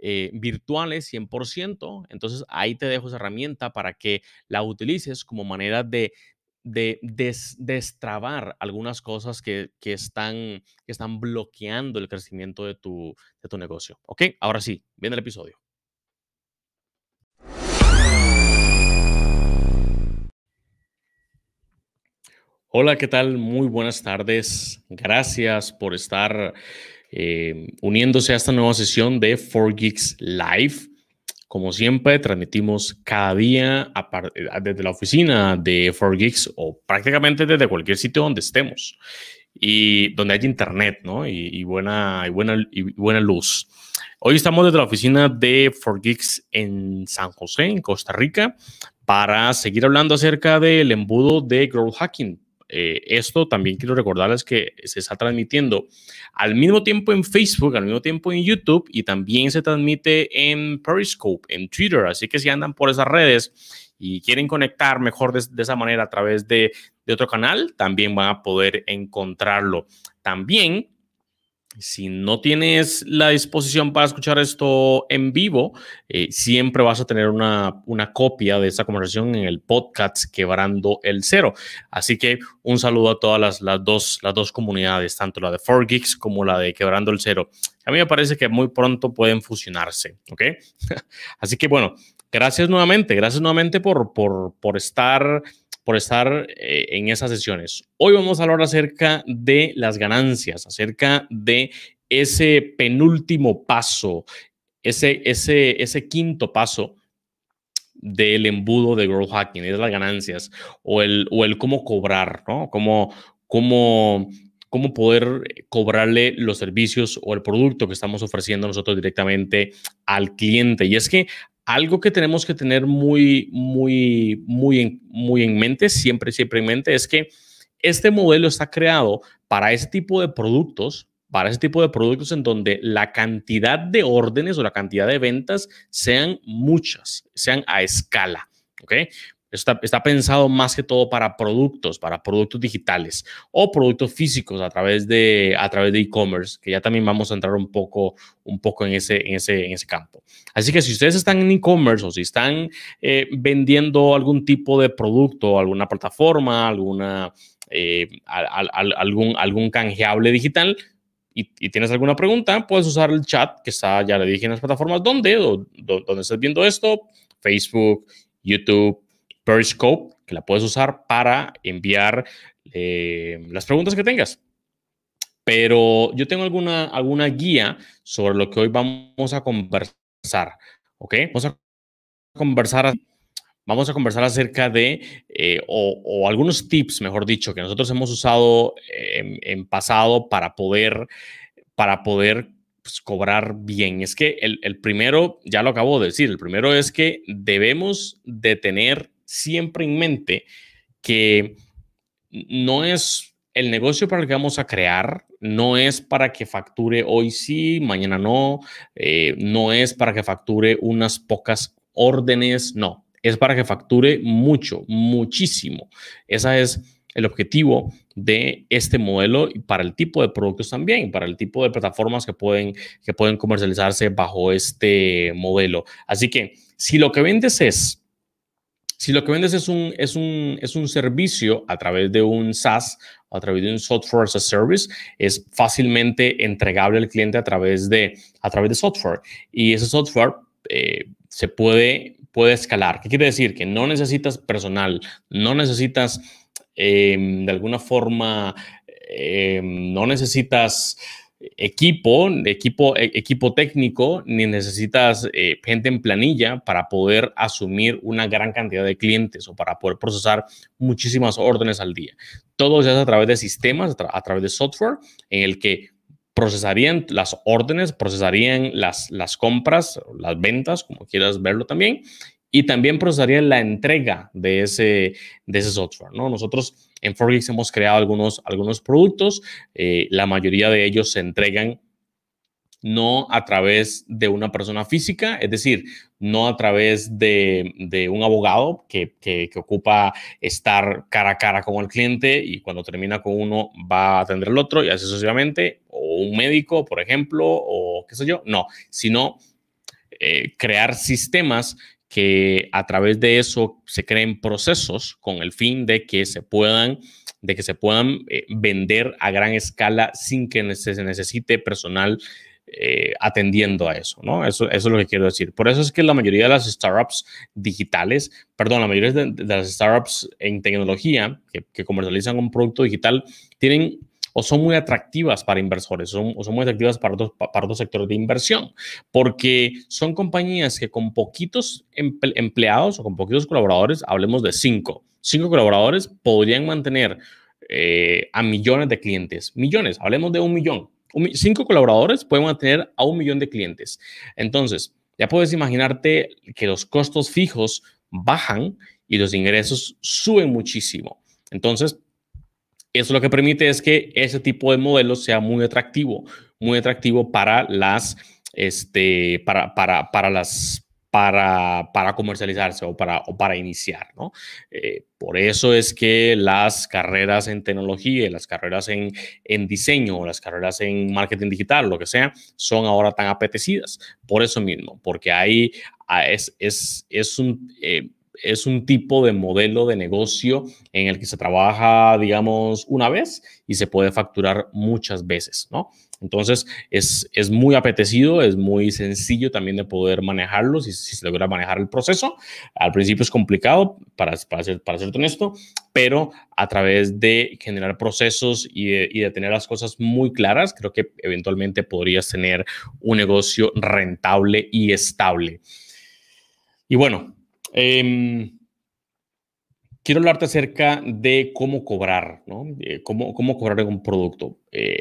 eh, virtuales 100%. Entonces ahí te dejo esa herramienta para que la utilices como manera de, de destrabar algunas cosas que, que, están, que están bloqueando el crecimiento de tu, de tu negocio. ¿Ok? Ahora sí, viene el episodio. Hola, ¿qué tal? Muy buenas tardes. Gracias por estar eh, uniéndose a esta nueva sesión de 4Geeks Live. Como siempre, transmitimos cada día eh, desde la oficina de 4Geeks o prácticamente desde cualquier sitio donde estemos y donde haya internet ¿no? y, buena, y, buena, y buena luz. Hoy estamos desde la oficina de 4Geeks en San José, en Costa Rica, para seguir hablando acerca del embudo de growth hacking eh, esto también quiero recordarles que se está transmitiendo al mismo tiempo en Facebook, al mismo tiempo en YouTube y también se transmite en Periscope, en Twitter. Así que si andan por esas redes y quieren conectar mejor de, esa manera a través de, de otro canal, también van a poder encontrarlo. También si no tienes la disposición para escuchar esto en vivo, eh, siempre vas a tener una, una copia de esta conversación en el podcast Quebrando el Cero. Así que un saludo a todas las, las, dos, las dos comunidades, tanto la de 4Geeks como la de Quebrando el Cero. A mí me parece que muy pronto pueden fusionarse, ¿ok? Así que bueno, gracias nuevamente, gracias nuevamente por, por, por estar por estar eh, en esas sesiones. Hoy vamos a hablar acerca de las ganancias, acerca de ese penúltimo paso, ese, ese, ese quinto paso del embudo de growth hacking, es las ganancias o el, o el cómo cobrar, ¿no? Cómo, cómo, cómo poder cobrarle los servicios o el producto que estamos ofreciendo nosotros directamente al cliente. Y es que algo que tenemos que tener muy, muy, muy en, muy en mente, siempre, siempre en mente, es que este modelo está creado para ese tipo de productos, para ese tipo de productos en donde la cantidad de órdenes o la cantidad de ventas sean muchas, sean a escala. ¿ok? Está, está, pensado más que todo para productos, para productos digitales o productos físicos a través de a través de e-commerce, que ya también vamos a entrar un poco, un poco en, ese, en, ese, en ese campo. Así que si ustedes están en e-commerce o si están eh, vendiendo algún tipo de producto, alguna plataforma, alguna, eh, algún, algún canjeable digital, y, tienes alguna pregunta, puedes usar el chat que está, ya le dije en las plataformas, donde, donde viendo esto, Facebook, YouTube, Periscope, que la puedes usar para enviar eh, las preguntas que tengas. Pero yo tengo alguna, alguna guía sobre lo que hoy vamos a conversar. ¿Ok? Vamos a conversar. vamos a conversar acerca de, eh, o, algunos tips, mejor dicho, que nosotros hemos usado en, pasado para poder, para poder pues, cobrar bien. Es que el, el primero, ya lo acabo de decir, el primero es que debemos de tener siempre en mente que no es el negocio para el que vamos a crear, no es para que facture hoy sí, mañana no, eh, no es para que facture unas pocas órdenes, no, es para que facture mucho, muchísimo. Ese es el objetivo de este modelo para el tipo de productos también, para el tipo de plataformas que pueden, que pueden comercializarse bajo este modelo. Así que si lo que vendes es si lo que vendes es un, es un, es un servicio a través de un SaaS, a través de un software as a service, es fácilmente entregable al cliente a través de, a través de software. Y ese software eh, se puede, puede escalar. ¿Qué quiere decir? Que no necesitas personal, no necesitas em, de alguna forma, em, no necesitas equipo, equipo, e, equipo técnico, ni necesitas eh, gente en planilla para poder asumir una gran cantidad de clientes o para poder procesar muchísimas órdenes al día. Todo se hace a través de sistemas, a, través de software en el que procesarían las órdenes, procesarían las, las compras, las ventas, como quieras verlo también, y también procesaría la entrega de ese, de ese software. ¿no? Nosotros en Forgex hemos creado algunos, algunos productos, eh, la mayoría de ellos se entregan no a través de una persona física, es decir, no a través de, de un abogado que, que, que, ocupa estar cara a cara con el cliente y cuando termina con uno va a atender al otro y así sucesivamente, o un médico, por ejemplo, o qué sé yo, no, sino eh, crear sistemas que a través de eso se creen procesos con el fin de que se puedan, de que se puedan eh, vender a gran escala sin que se necesite personal eh, atendiendo a eso, ¿no? Eso, eso, es lo que quiero decir. Por eso es que la mayoría de las startups digitales, perdón, la mayoría de, las startups en tecnología que, que comercializan un producto digital tienen son muy atractivas para inversores son, o son muy atractivas para otros, para otros sectores de inversión, porque son compañías que con poquitos empleados o con poquitos colaboradores, hablemos de cinco, cinco colaboradores, podrían mantener eh, a millones de clientes, millones, hablemos de un millón. cinco colaboradores pueden mantener a un millón de clientes. Entonces, ya puedes imaginarte que los costos fijos bajan y los ingresos suben muchísimo. Entonces, eso lo que permite es que ese tipo de modelo sea muy atractivo, muy atractivo para las, este, para, para, para las, para, para, comercializarse o para, o para iniciar, ¿no? Eh, por eso es que las carreras en tecnología, las carreras en, en diseño, las carreras en marketing digital, lo que sea, son ahora tan apetecidas. Por eso mismo, porque ahí ah, es, es, es un... Eh, es un tipo de modelo de negocio en el que se trabaja, digamos, una vez y se puede facturar muchas veces, ¿no? Entonces, es, es muy apetecido, es muy sencillo también de poder manejarlo si, si, se logra manejar el proceso. Al principio es complicado, para, para, ser, para ser honesto, pero a través de generar procesos y de, y de tener las cosas muy claras, creo que eventualmente podrías tener un negocio rentable y estable. Y bueno, Em, quiero hablarte acerca de cómo cobrar, ¿no? cómo, cómo cobrar un producto. Eh,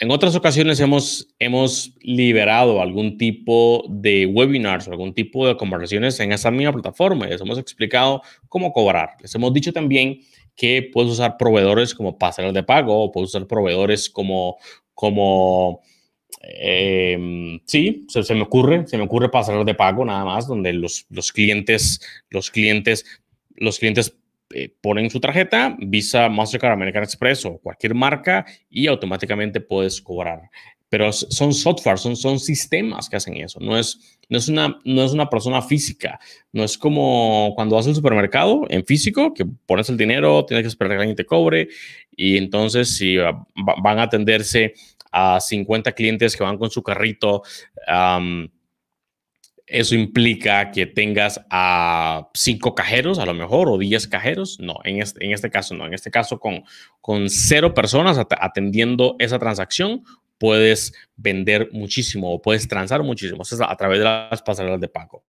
en otras ocasiones hemos, hemos liberado algún tipo de webinars o algún tipo de conversaciones en esa misma plataforma. Les hemos explicado cómo cobrar. Les hemos dicho también que puedes usar proveedores como pasarelas de pago o puedes usar proveedores como, como eh, sí, se, me ocurre, se me ocurre pasar de pago nada más, donde los, los clientes, los clientes, los clientes eh, ponen su tarjeta, Visa, Mastercard, American Express o cualquier marca y automáticamente puedes cobrar. Pero son software, son, son sistemas que hacen eso. No es, no, es una, no es una persona física. No es como cuando vas al supermercado en físico, que pones el dinero, tienes que esperar que alguien te cobre. Y entonces, si van a atenderse a 50 clientes que van con su carrito, eso implica que tengas a 5 cajeros a lo mejor o 10 cajeros. No, en este, en este caso no. En este caso con, con cero personas atendiendo esa transacción, puedes vender muchísimo o puedes transar muchísimo. a través de las pasarelas de pago.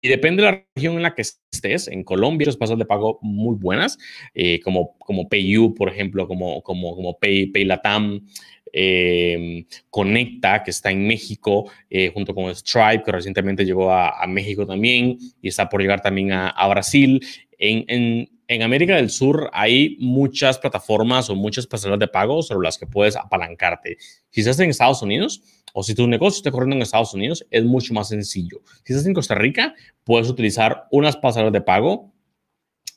y depende de la región en la que estés. En Colombia, hay pasas de pago muy buenas, eh, como, como PayU, por ejemplo, como, como, como Pay, PayLatam, eh, Conecta, que está en México, eh, junto con Stripe, que recientemente llegó a, México también y está por llegar también a, Brasil. En, en, América del Sur hay muchas plataformas o muchas pasarelas de pago sobre las que puedes apalancarte. Estás en Estados Unidos, o si tu negocio está corriendo en Estados Unidos, es mucho más sencillo. Si estás en Costa Rica, puedes utilizar unas pasarelas de pago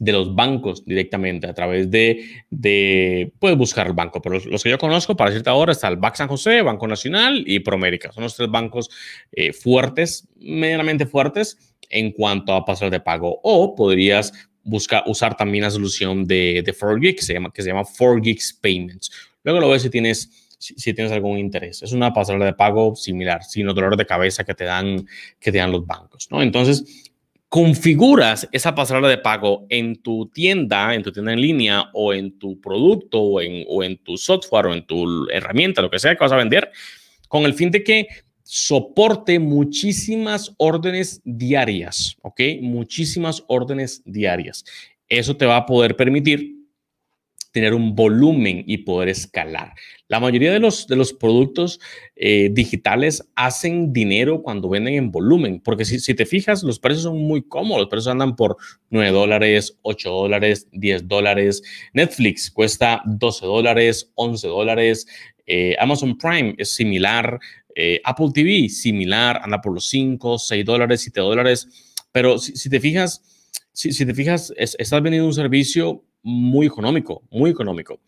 de los bancos directamente a través de, de, puedes buscar el banco, pero los, que yo conozco, para decirte ahora, está el Banco San José, Banco Nacional y Promérica. Son los tres bancos eh, fuertes, medianamente fuertes en cuanto a pasarelas de pago. O podrías buscar, usar también la solución de, de 4Geeks, que se llama, que se llama 4Geeks Payments. Luego lo ves si tienes si, tienes algún interés. Es una pasarela de pago similar, sin los dolores de cabeza que te dan, que te dan los bancos, ¿no? Entonces, configuras esa pasarela de pago en tu tienda, en tu tienda en línea o en tu producto o en, tu software o en tu herramienta, lo que sea que vas a vender, con el fin de que soporte muchísimas órdenes diarias, ¿ok? Muchísimas órdenes diarias. Eso te va a poder permitir tener un volumen y poder escalar. La mayoría de los, de los productos eh, digitales hacen dinero cuando venden en volumen, porque si, si, te fijas, los precios son muy cómodos. Los precios andan por 9 dólares, 8 dólares, 10 dólares. Netflix cuesta 12 dólares, 11 dólares. Eh, Amazon Prime es similar. Eh, Apple TV similar, anda por los 5, 6 dólares, 7 dólares. Pero si, te fijas, si, si te fijas, estás vendiendo un servicio muy económico, muy económico.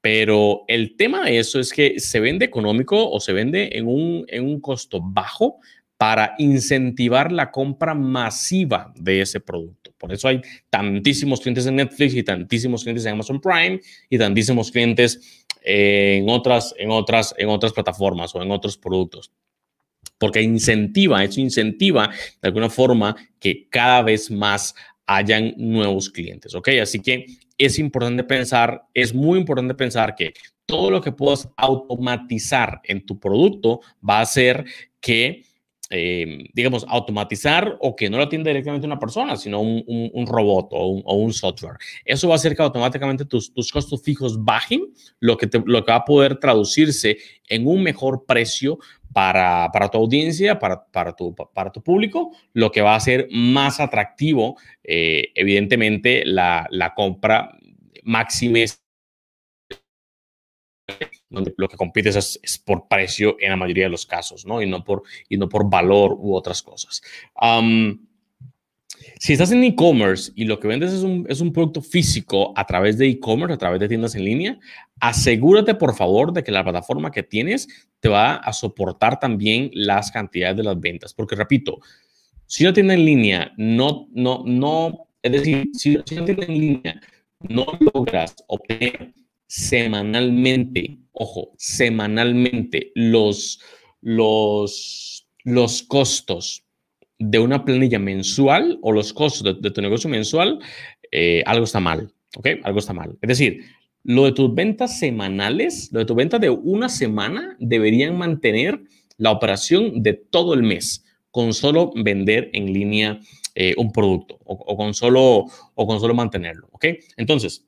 Pero el tema de eso es que se vende económico o se vende en un, en un costo bajo para incentivar la compra masiva de ese producto. Por eso hay tantísimos clientes en Netflix y tantísimos clientes en Amazon Prime y tantísimos clientes en otras, en otras, en otras plataformas o en otros productos. Porque incentiva, eso incentiva de alguna forma que cada vez más hayan nuevos clientes, ¿ok? Así que es importante pensar, es muy importante pensar que todo lo que puedas automatizar en tu producto va a hacer que, eh, digamos, automatizar o que no lo atienda directamente una persona, sino un, robot o un, software. Eso va a hacer que automáticamente tus, tus costos fijos bajen, lo que, lo que va a poder traducirse en un mejor precio para, para, tu audiencia, para, para, tu, para tu público, lo que va a hacer más atractivo, eh, evidentemente, la, la compra máxima donde lo que compites es, por precio en la mayoría de los casos, ¿no? Y no por, y no por valor u otras cosas. Si estás en e-commerce y lo que vendes es un, es un producto físico a través de e-commerce, a través de tiendas en línea, asegúrate por favor de que la plataforma que tienes te va a soportar también las cantidades de las ventas. Porque repito, si una tienda en línea no, no, no, es decir, si una tienda en línea no logras obtener semanalmente, ojo, semanalmente los, los, los costos de una planilla mensual o los costos de, tu negocio mensual, eh, algo está mal, ¿ok? Algo está mal. Es decir, lo de tus ventas semanales, lo de tus ventas de una semana, deberían mantener la operación de todo el mes con solo vender en línea eh, un producto o, con solo, o con solo mantenerlo, ¿ok? Entonces,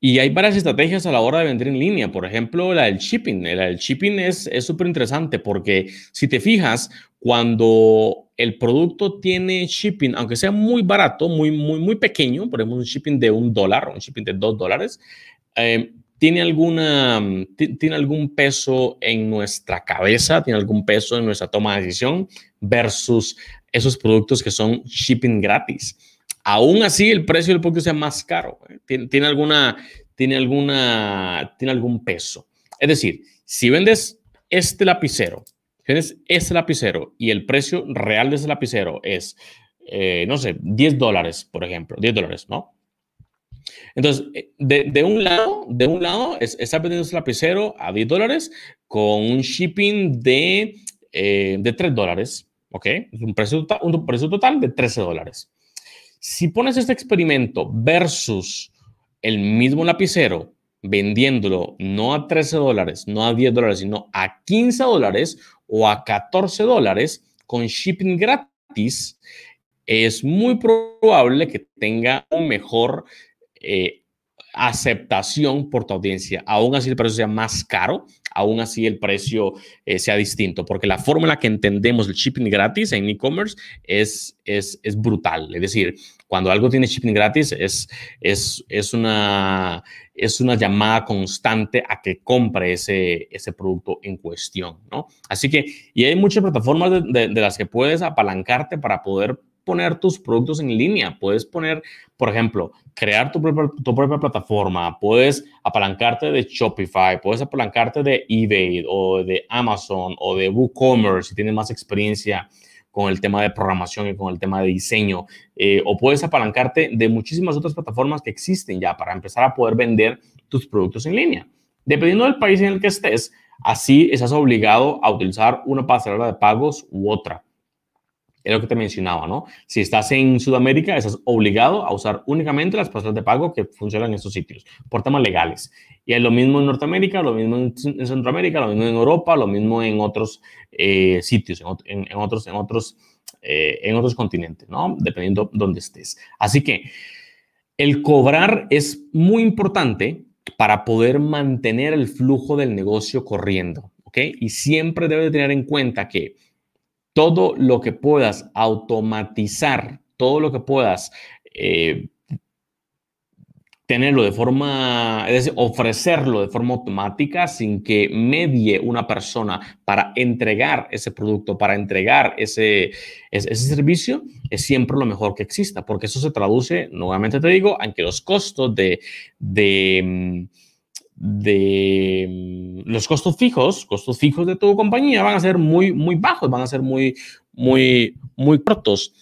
y hay varias estrategias a la hora de vender en línea. Por ejemplo, la del shipping. La del shipping es súper interesante porque si te fijas, cuando el producto tiene shipping, aunque sea muy barato, muy, muy, muy pequeño, por ejemplo, un shipping de un dólar, un shipping de dos dólares, eh, tiene, alguna, tiene algún peso en nuestra cabeza, tiene algún peso en nuestra toma de decisión versus esos productos que son shipping gratis. Aún así, el precio del producto sea más caro. Tiene, alguna, tiene, alguna, tiene algún peso. Es decir, si vendes este lapicero tienes ese lapicero y el precio real de ese lapicero es, eh, no sé, 10 dólares, por ejemplo, 10 dólares, ¿no? Entonces, eh, de, un lado, de un lado, es, está vendiendo ese lapicero a 10 dólares con un shipping de, eh, de 3 dólares, ¿ok? Es un precio, total, un precio total de 13 dólares. Si pones este experimento versus el mismo lapicero vendiéndolo no a 13 dólares, no a 10 dólares, sino a 15 dólares o a 14 dólares con shipping gratis, es muy probable que tenga un mejor eh, aceptación por tu audiencia. Aún así el precio sea más caro, aún así el precio eh, sea distinto, porque la forma en la que entendemos el shipping gratis en e-commerce es, es, es, brutal. Es decir, cuando algo tiene shipping gratis es, es, es, una, es una llamada constante a que compre ese, ese producto en cuestión, ¿no? Así que, y hay muchas plataformas de, de las que puedes apalancarte para poder poner tus productos en línea, puedes poner, por ejemplo, crear tu propia, tu propia plataforma, puedes apalancarte de Shopify, puedes apalancarte de eBay o de Amazon o de WooCommerce si tienes más experiencia con el tema de programación y con el tema de diseño, eh, o puedes apalancarte de muchísimas otras plataformas que existen ya para empezar a poder vender tus productos en línea. Dependiendo del país en el que estés, así estás obligado a utilizar una pasarela de pagos u otra es lo que te mencionaba, ¿no? Si estás en Sudamérica, estás obligado a usar únicamente las pasarelas de pago que funcionan en estos sitios, por temas legales. Y es lo mismo en Norteamérica, lo mismo en Centroamérica, lo mismo en Europa, lo mismo en otros eh, sitios, en, otros, en, otros, eh, en otros continentes, ¿no? Dependiendo dónde estés. Así que el cobrar es muy importante para poder mantener el flujo del negocio corriendo, ¿ok? Y siempre debes tener en cuenta que todo lo que puedas automatizar, todo lo que puedas eh, tenerlo de forma, es decir, ofrecerlo de forma automática sin que medie una persona para entregar ese producto, para entregar ese, ese, servicio, es siempre lo mejor que exista, porque eso se traduce, nuevamente te digo, en que los costos de, de mm, de mm, los costos fijos, costos fijos de tu compañía van a ser muy, muy bajos, van a ser muy, muy, muy cortos.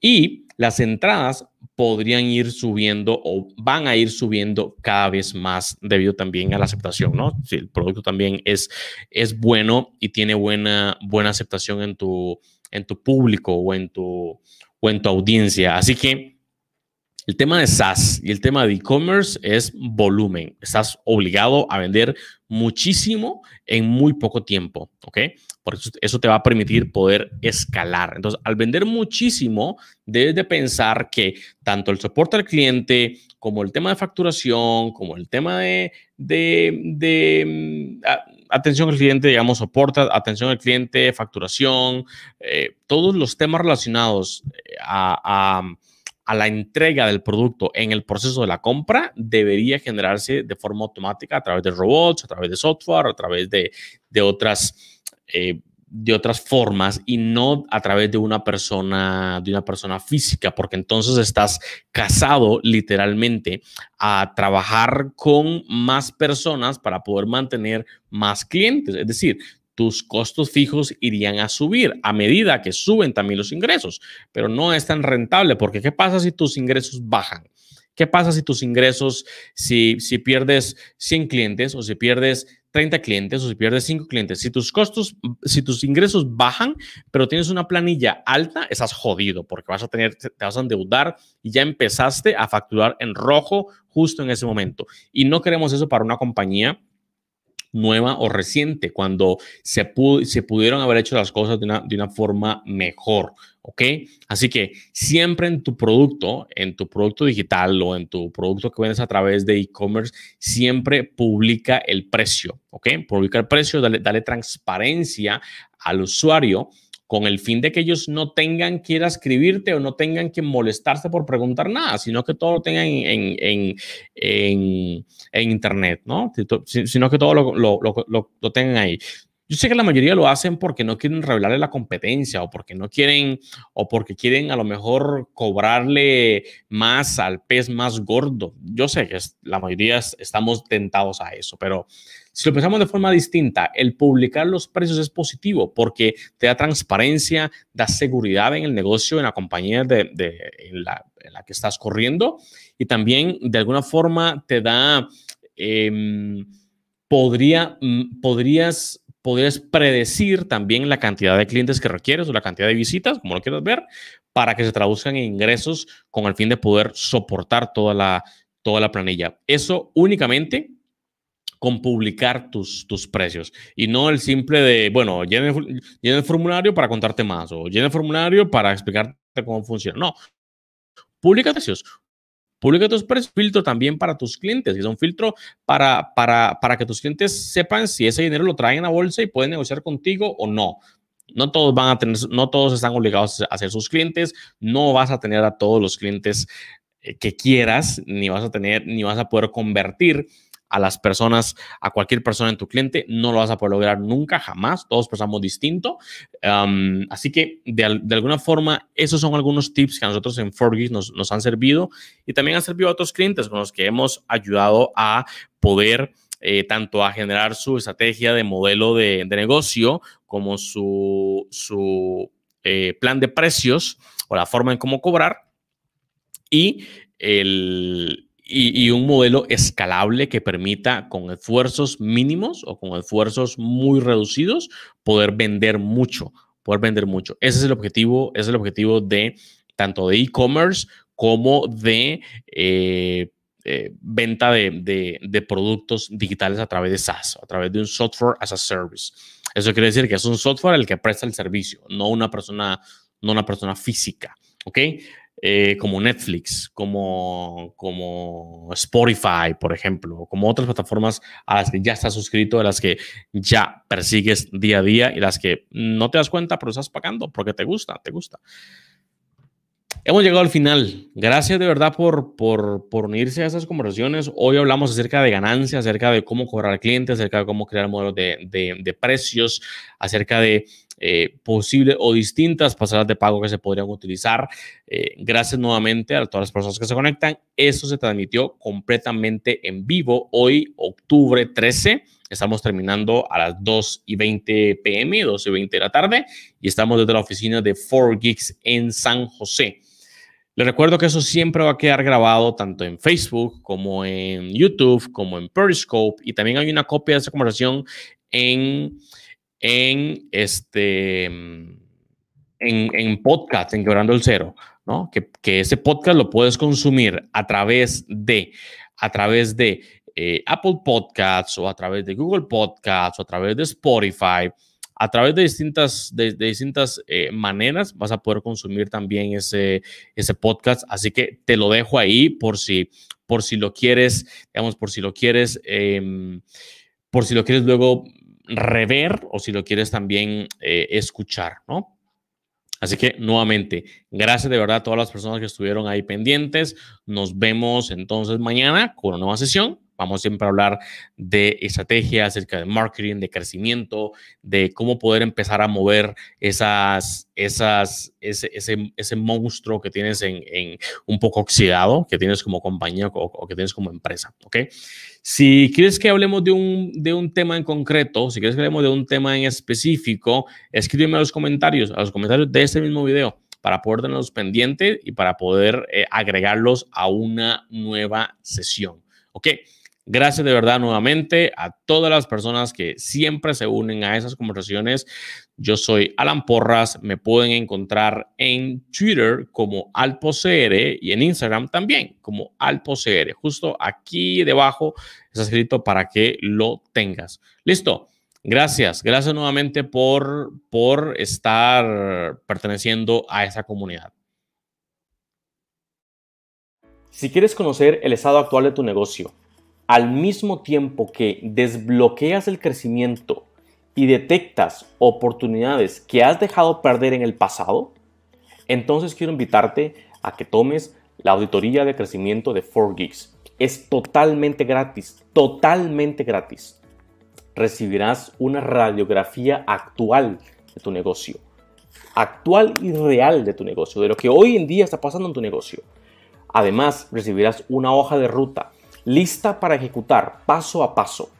Y las entradas podrían ir subiendo o van a ir subiendo cada vez más debido también a la aceptación, ¿no? Si el producto también es, es bueno y tiene buena, buena aceptación en tu, en tu público o en tu, o en tu audiencia. Así que el tema de SaaS y el tema de e-commerce es volumen. Estás obligado a vender muchísimo en muy poco tiempo, ¿ok? Por eso, te va a permitir poder escalar. Entonces, al vender muchísimo, debes de pensar que tanto el soporte al cliente, como el tema de facturación, como el tema de, de, mm, atención al cliente, digamos, soporte, atención al cliente, facturación, eh, todos los temas relacionados eh, a a la entrega del producto en el proceso de la compra debería generarse de forma automática a través de robots, a través de software, a través de, otras, eh, de otras formas y no a través de una persona, de una persona física, porque entonces estás casado literalmente a trabajar con más personas para poder mantener más clientes. Es decir, tus costos fijos irían a subir a medida que suben también los ingresos, pero no es tan rentable porque ¿qué pasa si tus ingresos bajan? ¿Qué pasa si tus ingresos, si, si pierdes 100 clientes o si pierdes 30 clientes o si pierdes 5 clientes? Si tus costos, si tus ingresos bajan, pero tienes una planilla alta, estás jodido porque vas a tener, te vas a endeudar y ya empezaste a facturar en rojo justo en ese momento. Y no queremos eso para una compañía nueva o reciente, cuando se, se pudieron haber hecho las cosas de una, de una forma mejor. ¿ok? Así que siempre en tu producto, en tu producto digital o en tu producto que vendes a través de e-commerce, siempre publica el precio, ¿ok? Publica el precio, dale, dale transparencia al usuario con el fin de que ellos no tengan que ir a escribirte o no tengan que molestarse por preguntar nada, sino que todo lo tengan en, en, en, en Internet, ¿no? Sino que todo lo, lo, lo, lo tengan ahí. Yo sé que la mayoría lo hacen porque no quieren revelarle la competencia o porque no quieren o porque quieren a lo mejor cobrarle más al pez más gordo. Yo sé que la mayoría estamos tentados a eso, pero si lo pensamos de forma distinta, el publicar los precios es positivo porque te da transparencia, da seguridad en el negocio, en la compañía de, en, la, que estás corriendo y también de alguna forma te da, em, podría, mm, podrías podrías predecir también la cantidad de clientes que requieres o la cantidad de visitas, como lo quieras ver, para que se traduzcan en ingresos con el fin de poder soportar toda la, toda la planilla. Eso únicamente con publicar tus, tus precios y no el simple de, bueno, llena el, formulario para contarte más o llena el formulario para explicar cómo funciona. No, publica precios. Publica tus precios, filtro también para tus clientes, es un filtro para, para, para que tus clientes sepan si ese dinero lo traen a bolsa y pueden negociar contigo o no. No todos van a tener, no todos están obligados a ser sus clientes, no vas a tener a todos los clientes eh, que quieras, ni vas a tener, ni vas a poder convertir a las personas, a cualquier persona en tu cliente, no lo vas a poder lograr nunca, jamás. Todos pensamos distinto. así que de, alguna forma, esos son algunos tips que a nosotros en Forgis nos, nos han servido y también han servido a otros clientes con los que hemos ayudado a poder eh, tanto a generar su estrategia de modelo de, negocio como su, su eh, plan de precios o la forma en cómo cobrar y el, y, un modelo escalable que permita con esfuerzos mínimos o con esfuerzos muy reducidos poder vender mucho, poder vender mucho. Ese es el objetivo, es el objetivo de tanto de e-commerce como de eh, eh, venta de, de, productos digitales a través de SaaS, a través de un software as a service. Eso quiere decir que es un software el que presta el servicio, no una persona, no una persona física. ¿Ok? Eh, como Netflix, como, como Spotify, por ejemplo, como otras plataformas a las que ya estás suscrito, a las que ya persigues día a día y las que no te das cuenta, pero estás pagando porque te gusta, te gusta. Hemos llegado al final. Gracias de verdad por, por, por, unirse a esas conversaciones. Hoy hablamos acerca de ganancias, acerca de cómo cobrar al cliente, acerca de cómo crear modelos de, de, de precios, acerca de eh, posibles o distintas pasadas de pago que se podrían utilizar. Eh, gracias nuevamente a todas las personas que se conectan. Esto se transmitió completamente en vivo hoy, octubre 13. Estamos terminando a las 2 y 20 pm, 2 y 20 de la tarde, y estamos desde la oficina de 4Geeks en San José. Les recuerdo que eso siempre va a quedar grabado tanto en Facebook como en YouTube, como en Periscope, y también hay una copia de esa conversación en, en, este, en, en podcast, en Quebrando el Cero, ¿no? Que, que, ese podcast lo puedes consumir a través de, a través de eh, Apple Podcasts o a través de Google Podcasts o a través de Spotify a través de distintas, de, distintas eh, maneras vas a poder consumir también ese, ese podcast. Así que te lo dejo ahí por si, por si lo quieres, digamos, por si lo quieres, em, por si lo quieres luego rever o si lo quieres también eh, escuchar, ¿no? Así que nuevamente, gracias de verdad a todas las personas que estuvieron ahí pendientes. Nos vemos entonces mañana con una nueva sesión. Vamos siempre a hablar de estrategia, acerca de marketing, de crecimiento, de cómo poder empezar a mover esas, esas, ese, ese, ese monstruo que tienes en, en, un poco oxidado, que tienes como compañía o, o, que tienes como empresa. ¿ok? Si quieres que hablemos de un, de un tema en concreto, si quieres que hablemos de un tema en específico, escríbeme a los comentarios, a los comentarios de este mismo video para poder tenerlos pendientes y para poder eh, agregarlos a una nueva sesión. ¿Ok? Gracias de verdad nuevamente a todas las personas que siempre se unen a esas conversaciones. Yo soy Alan Porras, me pueden encontrar en Twitter como AlpoCR y en Instagram también como AlpoCR. Justo aquí debajo está escrito para que lo tengas. Listo. Gracias, gracias nuevamente por, por estar perteneciendo a esa comunidad. Si quieres conocer el estado actual de tu negocio, al mismo tiempo que desbloqueas el crecimiento y detectas oportunidades que has dejado perder en el pasado, entonces quiero invitarte a que tomes la auditoría de crecimiento de 4Geeks. Es totalmente gratis, totalmente gratis. Recibirás una radiografía actual de tu negocio, actual y real de tu negocio, de lo que hoy en día está pasando en tu negocio. Además, recibirás una hoja de ruta lista para ejecutar paso a paso.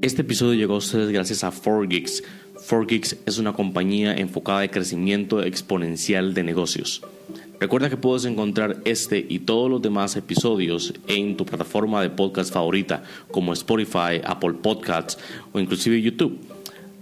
Este episodio llegó a ustedes gracias a 4Geeks. 4Geeks es una compañía enfocada en crecimiento exponencial de negocios. Recuerda que puedes encontrar este y todos los demás episodios en tu plataforma de podcast favorita como Spotify, Apple Podcasts o inclusive YouTube.